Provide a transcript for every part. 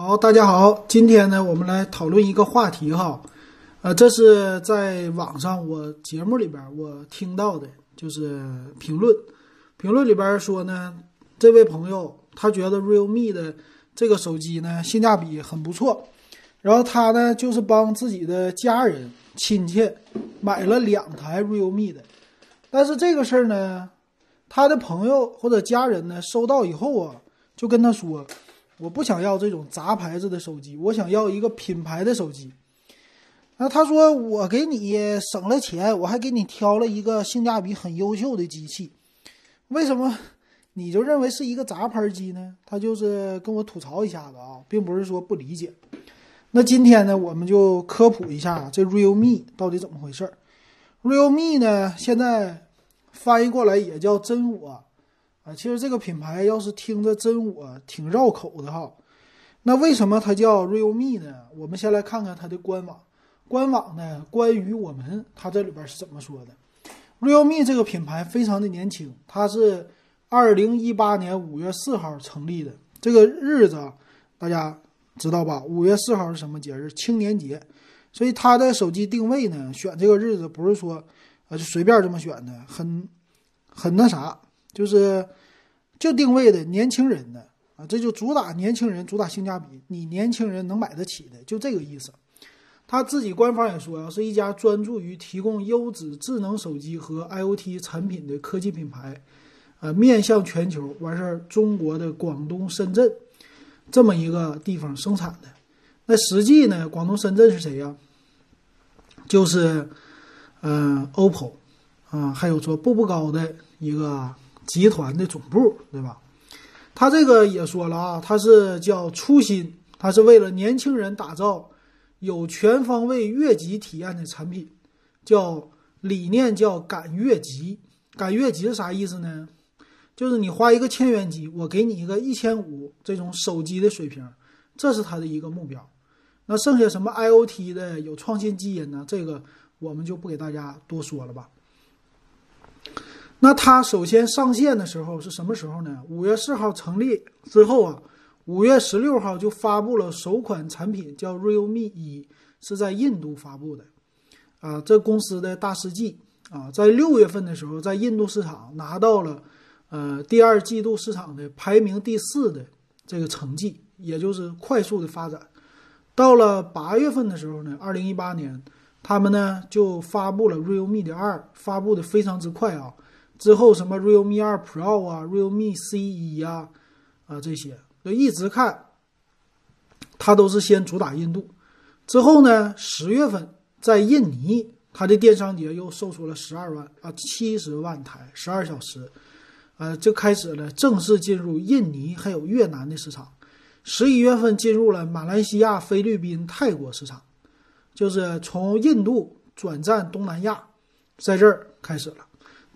好，大家好，今天呢，我们来讨论一个话题哈，呃，这是在网上我节目里边我听到的，就是评论，评论里边说呢，这位朋友他觉得 realme 的这个手机呢性价比很不错，然后他呢就是帮自己的家人亲戚买了两台 realme 的，但是这个事儿呢，他的朋友或者家人呢收到以后啊，就跟他说。我不想要这种杂牌子的手机，我想要一个品牌的手机。那他说我给你省了钱，我还给你挑了一个性价比很优秀的机器，为什么你就认为是一个杂牌机呢？他就是跟我吐槽一下子啊，并不是说不理解。那今天呢，我们就科普一下这 Realme 到底怎么回事。Realme 呢，现在翻译过来也叫真我。啊，其实这个品牌要是听着真我挺绕口的哈，那为什么它叫 Realme 呢？我们先来看看它的官网。官网呢，关于我们它这里边是怎么说的？Realme 这个品牌非常的年轻，它是二零一八年五月四号成立的。这个日子大家知道吧？五月四号是什么节日？青年节。所以它的手机定位呢，选这个日子不是说啊就随便这么选的，很很那啥，就是。就定位的年轻人的啊，这就主打年轻人，主打性价比，你年轻人能买得起的，就这个意思。他自己官方也说啊，是一家专注于提供优质智能手机和 IOT 产品的科技品牌，呃，面向全球，完事儿中国的广东深圳这么一个地方生产的。那实际呢，广东深圳是谁呀？就是嗯，OPPO 啊，还有说步步高的一个。集团的总部，对吧？他这个也说了啊，他是叫初心，他是为了年轻人打造有全方位越级体验的产品，叫理念叫赶越级。赶越级是啥意思呢？就是你花一个千元机，我给你一个一千五这种手机的水平，这是他的一个目标。那剩下什么 IOT 的有创新基因呢？这个我们就不给大家多说了吧。那它首先上线的时候是什么时候呢？五月四号成立之后啊，五月十六号就发布了首款产品，叫 Realme 一，是在印度发布的。啊，这公司的大事记啊，在六月份的时候，在印度市场拿到了呃第二季度市场的排名第四的这个成绩，也就是快速的发展。到了八月份的时候呢，二零一八年，他们呢就发布了 Realme 的二，发布的非常之快啊。之后什么 Realme 二 Pro 啊，Realme C 一呀，啊这些就一直看，它都是先主打印度。之后呢，十月份在印尼，它的电商节又售出了十二万啊七十万台，十二小时，呃就开始了正式进入印尼还有越南的市场。十一月份进入了马来西亚、菲律宾、泰国市场，就是从印度转战东南亚，在这儿开始了。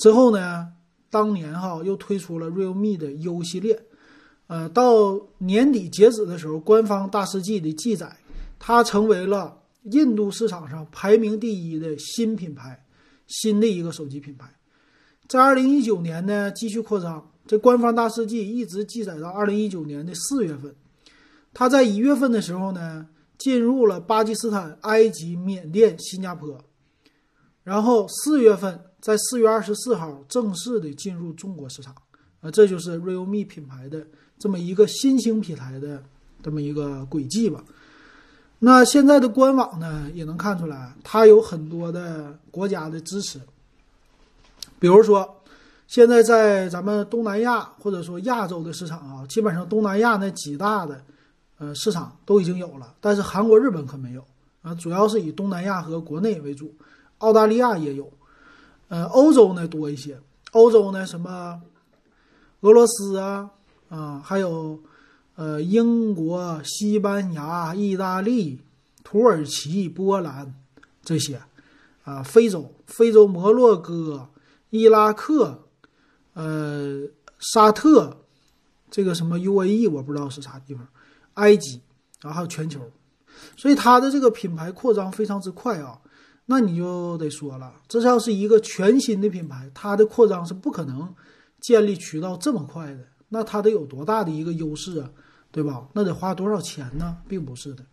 之后呢，当年哈又推出了 Realme 的 U 系列，呃，到年底截止的时候，官方大事记的记载，它成为了印度市场上排名第一的新品牌，新的一个手机品牌。在二零一九年呢，继续扩张。这官方大事记一直记载到二零一九年的四月份，它在一月份的时候呢，进入了巴基斯坦、埃及、缅甸、新加坡，然后四月份。在四月二十四号正式的进入中国市场，啊，这就是 Realme 品牌的这么一个新兴品牌的这么一个轨迹吧。那现在的官网呢，也能看出来，它有很多的国家的支持。比如说，现在在咱们东南亚或者说亚洲的市场啊，基本上东南亚那几大的呃市场都已经有了，但是韩国、日本可没有啊，主要是以东南亚和国内为主，澳大利亚也有。呃，欧洲呢多一些，欧洲呢什么，俄罗斯啊，啊，还有呃英国、西班牙、意大利、土耳其、波兰这些，啊，非洲，非洲摩洛哥、伊拉克，呃，沙特，这个什么 UAE 我不知道是啥地方，埃及，然后还有全球，所以它的这个品牌扩张非常之快啊。那你就得说了，这要是一个全新的品牌，它的扩张是不可能建立渠道这么快的。那它得有多大的一个优势啊？对吧？那得花多少钱呢？并不是的。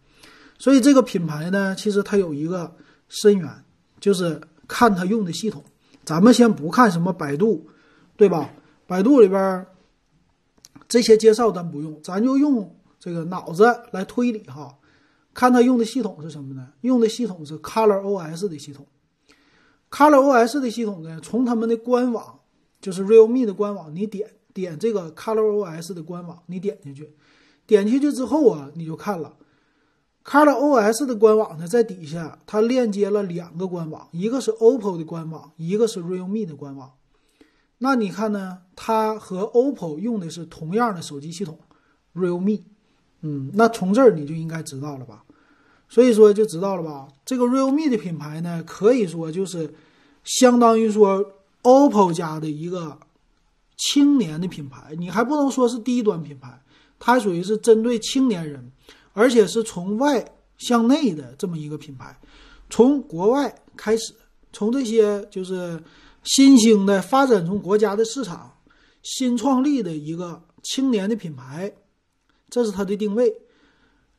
所以这个品牌呢，其实它有一个深源，就是看它用的系统。咱们先不看什么百度，对吧？百度里边这些介绍咱不用，咱就用这个脑子来推理哈。看它用的系统是什么呢？用的系统是 Color OS 的系统。Color OS 的系统呢，从他们的官网，就是 Realme 的官网，你点点这个 Color OS 的官网，你点进去，点进去之后啊，你就看了。Color OS 的官网呢，在底下，它链接了两个官网，一个是 OPPO 的官网，一个是 Realme 的官网。那你看呢？它和 OPPO 用的是同样的手机系统，Realme。嗯，那从这儿你就应该知道了吧？所以说就知道了吧？这个 Realme 的品牌呢，可以说就是相当于说 OPPO 家的一个青年的品牌，你还不能说是低端品牌，它属于是针对青年人。而且是从外向内的这么一个品牌，从国外开始，从这些就是新兴的发展中国家的市场，新创立的一个青年的品牌，这是它的定位。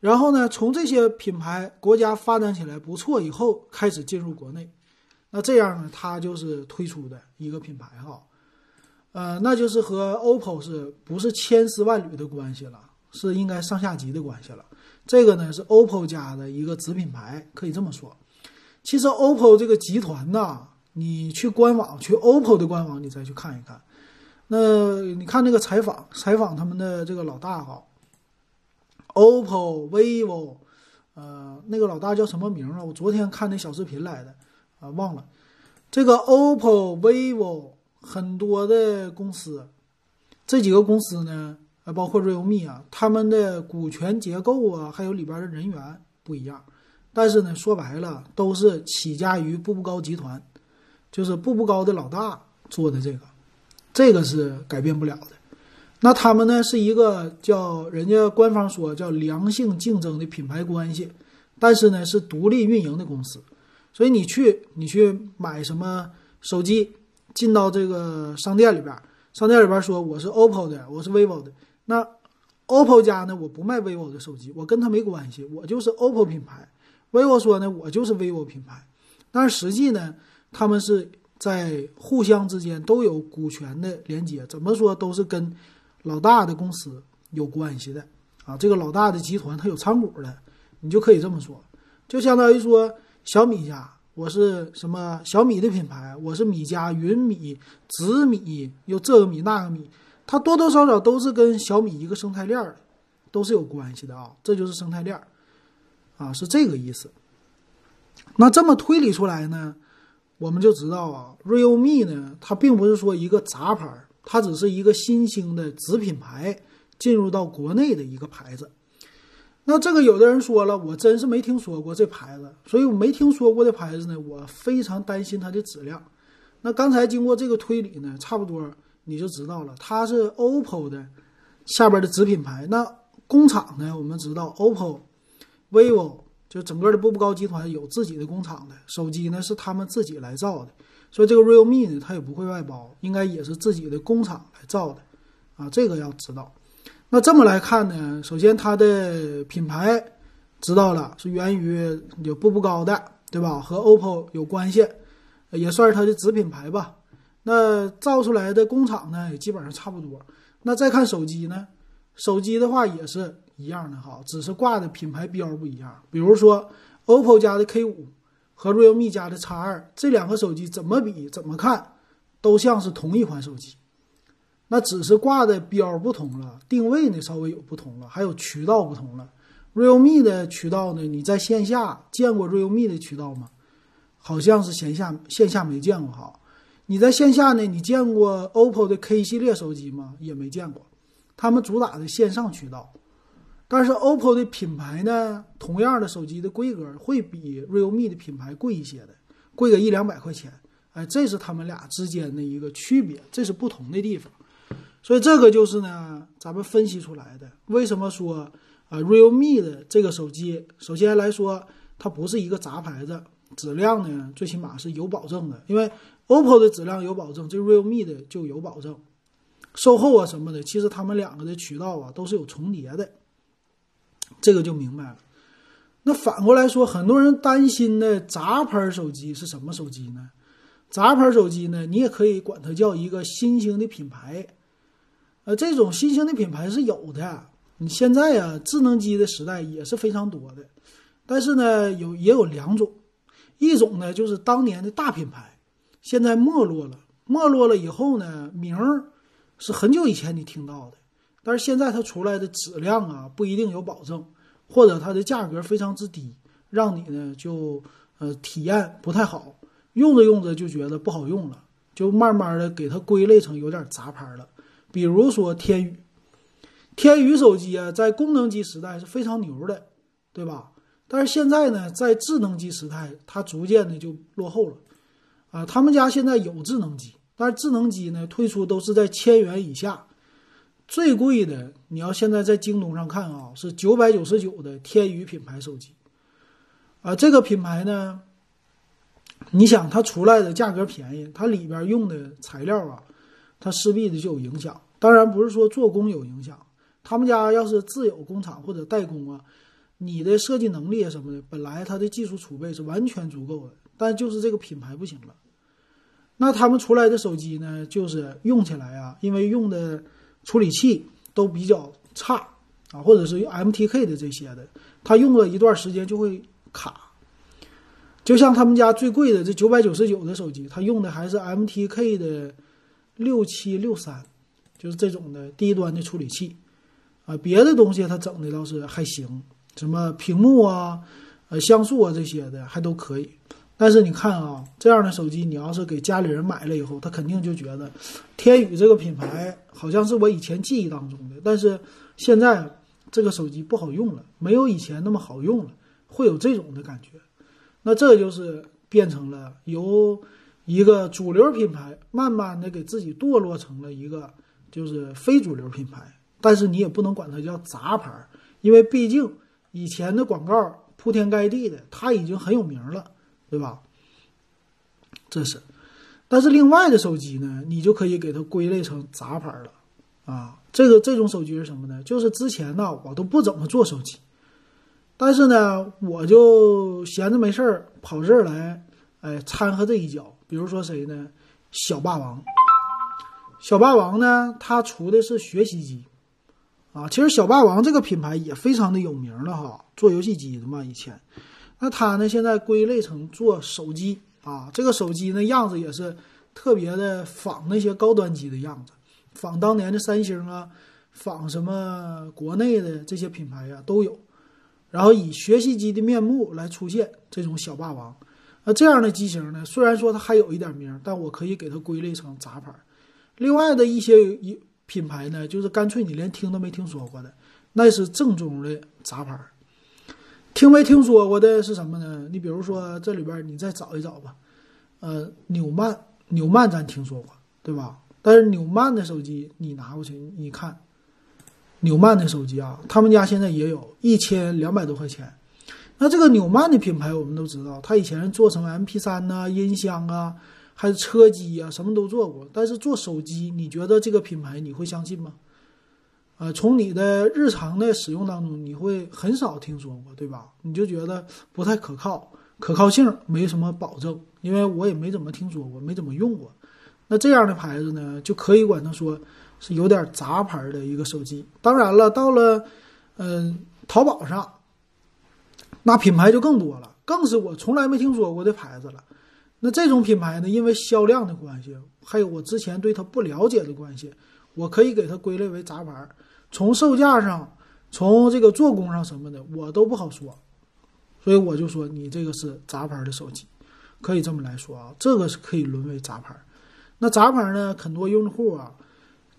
然后呢，从这些品牌国家发展起来不错以后，开始进入国内，那这样呢，它就是推出的一个品牌哈，呃，那就是和 OPPO 是不是千丝万缕的关系了？是应该上下级的关系了。这个呢是 OPPO 家的一个子品牌，可以这么说。其实 OPPO 这个集团呐，你去官网，去 OPPO 的官网，你再去看一看。那你看那个采访，采访他们的这个老大哈，OPPO、vivo，呃，那个老大叫什么名啊？我昨天看那小视频来的，啊，忘了。这个 OPPO、vivo 很多的公司，这几个公司呢？啊，包括 realme 啊，他们的股权结构啊，还有里边的人员不一样，但是呢，说白了都是起家于步步高集团，就是步步高的老大做的这个，这个是改变不了的。那他们呢是一个叫人家官方说叫良性竞争的品牌关系，但是呢是独立运营的公司，所以你去你去买什么手机，进到这个商店里边，商店里边说我是 OPPO 的，我是 vivo 的。那，OPPO 家呢？我不卖 vivo 的手机，我跟他没关系，我就是 OPPO 品牌。vivo 说呢，我就是 vivo 品牌。但是实际呢，他们是在互相之间都有股权的连接，怎么说都是跟老大的公司有关系的啊。这个老大的集团它有参股的，你就可以这么说，就相当于说小米家，我是什么小米的品牌，我是米家、云米、紫米，又这个米那个米。它多多少少都是跟小米一个生态链儿，都是有关系的啊，这就是生态链，啊，是这个意思。那这么推理出来呢，我们就知道啊，realme 呢，它并不是说一个杂牌，它只是一个新兴的子品牌进入到国内的一个牌子。那这个有的人说了，我真是没听说过这牌子，所以我没听说过的牌子呢，我非常担心它的质量。那刚才经过这个推理呢，差不多。你就知道了，它是 OPPO 的下边的子品牌。那工厂呢？我们知道，OPPO、vivo 就整个的步步高集团有自己的工厂的，手机呢是他们自己来造的。所以这个 realme 呢，它也不会外包，应该也是自己的工厂来造的啊。这个要知道。那这么来看呢，首先它的品牌知道了是源于有步步高的，对吧？和 OPPO 有关系，也算是它的子品牌吧。那造出来的工厂呢，也基本上差不多。那再看手机呢，手机的话也是一样的哈，只是挂的品牌标不一样。比如说，OPPO 家的 K 五和 Realme 家的 X 二这两个手机怎么比怎么看，都像是同一款手机。那只是挂的标不同了，定位呢稍微有不同了，还有渠道不同了。Realme 的渠道呢，你在线下见过 Realme 的渠道吗？好像是线下线下没见过哈。你在线下呢？你见过 OPPO 的 K 系列手机吗？也没见过。他们主打的线上渠道，但是 OPPO 的品牌呢，同样的手机的规格会比 Realme 的品牌贵一些的，贵个一两百块钱。哎，这是他们俩之间的一个区别，这是不同的地方。所以这个就是呢，咱们分析出来的。为什么说啊，Realme 的这个手机，首先来说，它不是一个杂牌子，质量呢，最起码是有保证的，因为。OPPO 的质量有保证，这 Realme 的就有保证，售后啊什么的，其实他们两个的渠道啊都是有重叠的，这个就明白了。那反过来说，很多人担心的杂牌手机是什么手机呢？杂牌手机呢，你也可以管它叫一个新兴的品牌。呃，这种新兴的品牌是有的。你现在啊，智能机的时代也是非常多的。但是呢，有也有两种，一种呢就是当年的大品牌，现在没落了。没落了以后呢，名儿是很久以前你听到的，但是现在它出来的质量啊不一定有保证。或者它的价格非常之低，让你呢就呃体验不太好，用着用着就觉得不好用了，就慢慢的给它归类成有点杂牌了。比如说天宇，天宇手机啊，在功能机时代是非常牛的，对吧？但是现在呢，在智能机时代，它逐渐的就落后了。啊，他们家现在有智能机，但是智能机呢推出都是在千元以下。最贵的，你要现在在京东上看啊，是九百九十九的天宇品牌手机，啊，这个品牌呢，你想它出来的价格便宜，它里边用的材料啊，它势必的就有影响。当然不是说做工有影响，他们家要是自有工厂或者代工啊，你的设计能力啊什么的，本来它的技术储备是完全足够的，但就是这个品牌不行了。那他们出来的手机呢，就是用起来啊，因为用的。处理器都比较差啊，或者是 MTK 的这些的，它用了一段时间就会卡。就像他们家最贵的这九百九十九的手机，它用的还是 MTK 的六七六三，就是这种的低端的处理器啊。别的东西它整的倒是还行，什么屏幕啊、呃像素啊这些的还都可以。但是你看啊，这样的手机，你要是给家里人买了以后，他肯定就觉得天宇这个品牌好像是我以前记忆当中的，但是现在这个手机不好用了，没有以前那么好用了，会有这种的感觉。那这就是变成了由一个主流品牌慢慢的给自己堕落成了一个就是非主流品牌，但是你也不能管它叫杂牌，因为毕竟以前的广告铺天盖地的，它已经很有名了。对吧？这是，但是另外的手机呢，你就可以给它归类成杂牌了啊。这个这种手机是什么呢？就是之前呢，我都不怎么做手机，但是呢，我就闲着没事儿跑这儿来，哎，掺和这一脚。比如说谁呢？小霸王。小霸王呢，它出的是学习机啊。其实小霸王这个品牌也非常的有名了哈，做游戏机的嘛，以前。那它呢？现在归类成做手机啊，这个手机呢样子也是特别的仿那些高端机的样子，仿当年的三星啊，仿什么国内的这些品牌呀都有。然后以学习机的面目来出现这种小霸王，那这样的机型呢，虽然说它还有一点名，但我可以给它归类成杂牌。另外的一些一品牌呢，就是干脆你连听都没听说过的，那是正宗的杂牌。听没听说过的是什么呢？你比如说这里边你再找一找吧，呃，纽曼，纽曼咱听说过，对吧？但是纽曼的手机你拿过去，你看，纽曼的手机啊，他们家现在也有一千两百多块钱。那这个纽曼的品牌我们都知道，他以前做成 M P 三呐、音箱啊，还是车机啊，什么都做过。但是做手机，你觉得这个品牌你会相信吗？呃，从你的日常的使用当中，你会很少听说过，对吧？你就觉得不太可靠，可靠性没什么保证，因为我也没怎么听说过，没怎么用过。那这样的牌子呢，就可以管它说是有点杂牌的一个手机。当然了，到了嗯淘宝上，那品牌就更多了，更是我从来没听说过的牌子了。那这种品牌呢，因为销量的关系，还有我之前对它不了解的关系，我可以给它归类为杂牌。从售价上，从这个做工上什么的，我都不好说，所以我就说你这个是杂牌的手机，可以这么来说啊，这个是可以沦为杂牌。那杂牌呢，很多用户啊，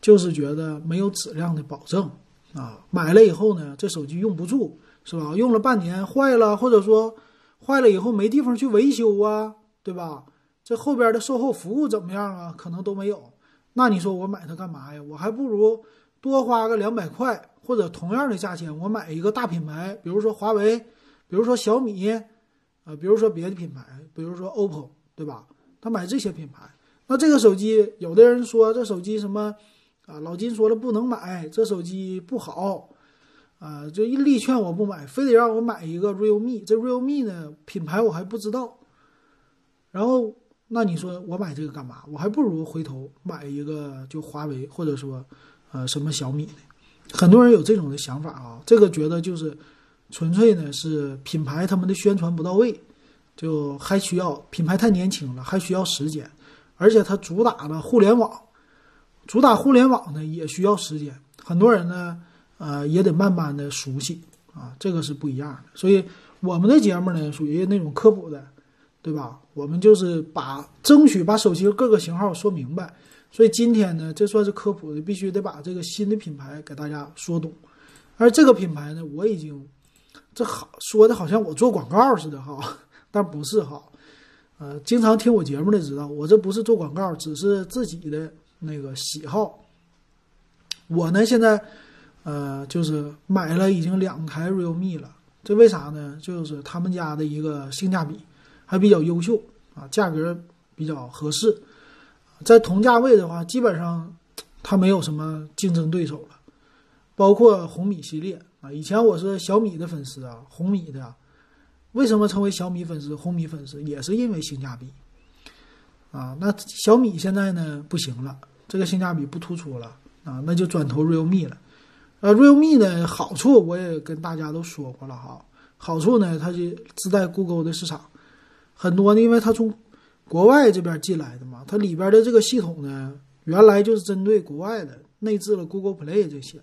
就是觉得没有质量的保证啊，买了以后呢，这手机用不住，是吧？用了半年坏了，或者说坏了以后没地方去维修啊，对吧？这后边的售后服务怎么样啊？可能都没有。那你说我买它干嘛呀？我还不如。多花个两百块，或者同样的价钱，我买一个大品牌，比如说华为，比如说小米，啊，比如说别的品牌，比如说 OPPO，对吧？他买这些品牌，那这个手机，有的人说这手机什么，啊，老金说了不能买，这手机不好，啊，就一力劝我不买，非得让我买一个 realme。这 realme 呢，品牌我还不知道。然后，那你说我买这个干嘛？我还不如回头买一个就华为，或者说，呃，什么小米的。很多人有这种的想法啊，这个觉得就是纯粹呢是品牌他们的宣传不到位，就还需要品牌太年轻了，还需要时间，而且它主打的互联网，主打互联网呢也需要时间。很多人呢，呃，也得慢慢的熟悉啊，这个是不一样的。所以我们的节目呢，属于那种科普的，对吧？我们就是把争取把手机各个型号说明白。所以今天呢，这算是科普的，必须得把这个新的品牌给大家说懂。而这个品牌呢，我已经这好说的好像我做广告似的哈，但不是哈。呃，经常听我节目的知道，我这不是做广告，只是自己的那个喜好。我呢，现在呃，就是买了已经两台 realme 了。这为啥呢？就是他们家的一个性价比还比较优秀啊，价格比较合适。在同价位的话，基本上它没有什么竞争对手了。包括红米系列啊，以前我是小米的粉丝啊，红米的。为什么成为小米粉丝、红米粉丝，也是因为性价比啊。那小米现在呢不行了，这个性价比不突出了啊，那就转投 realme 了。呃，realme 的好处我也跟大家都说过了哈，好处呢，它就自带 Google 的市场，很多呢，因为它从国外这边进来的嘛，它里边的这个系统呢，原来就是针对国外的，内置了 Google Play 这些。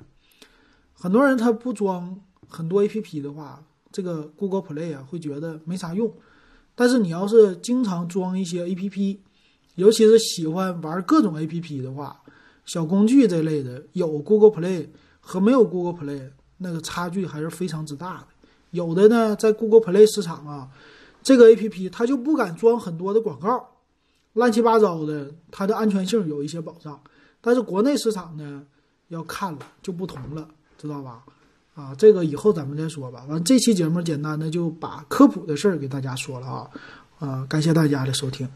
很多人他不装很多 APP 的话，这个 Google Play 啊会觉得没啥用。但是你要是经常装一些 APP，尤其是喜欢玩各种 APP 的话，小工具这类的，有 Google Play 和没有 Google Play 那个差距还是非常之大的。有的呢，在 Google Play 市场啊。这个 A P P 它就不敢装很多的广告，乱七八糟的，它的安全性有一些保障。但是国内市场呢，要看了就不同了，知道吧？啊，这个以后咱们再说吧。完，这期节目简单的就把科普的事儿给大家说了啊，啊，感谢大家的收听。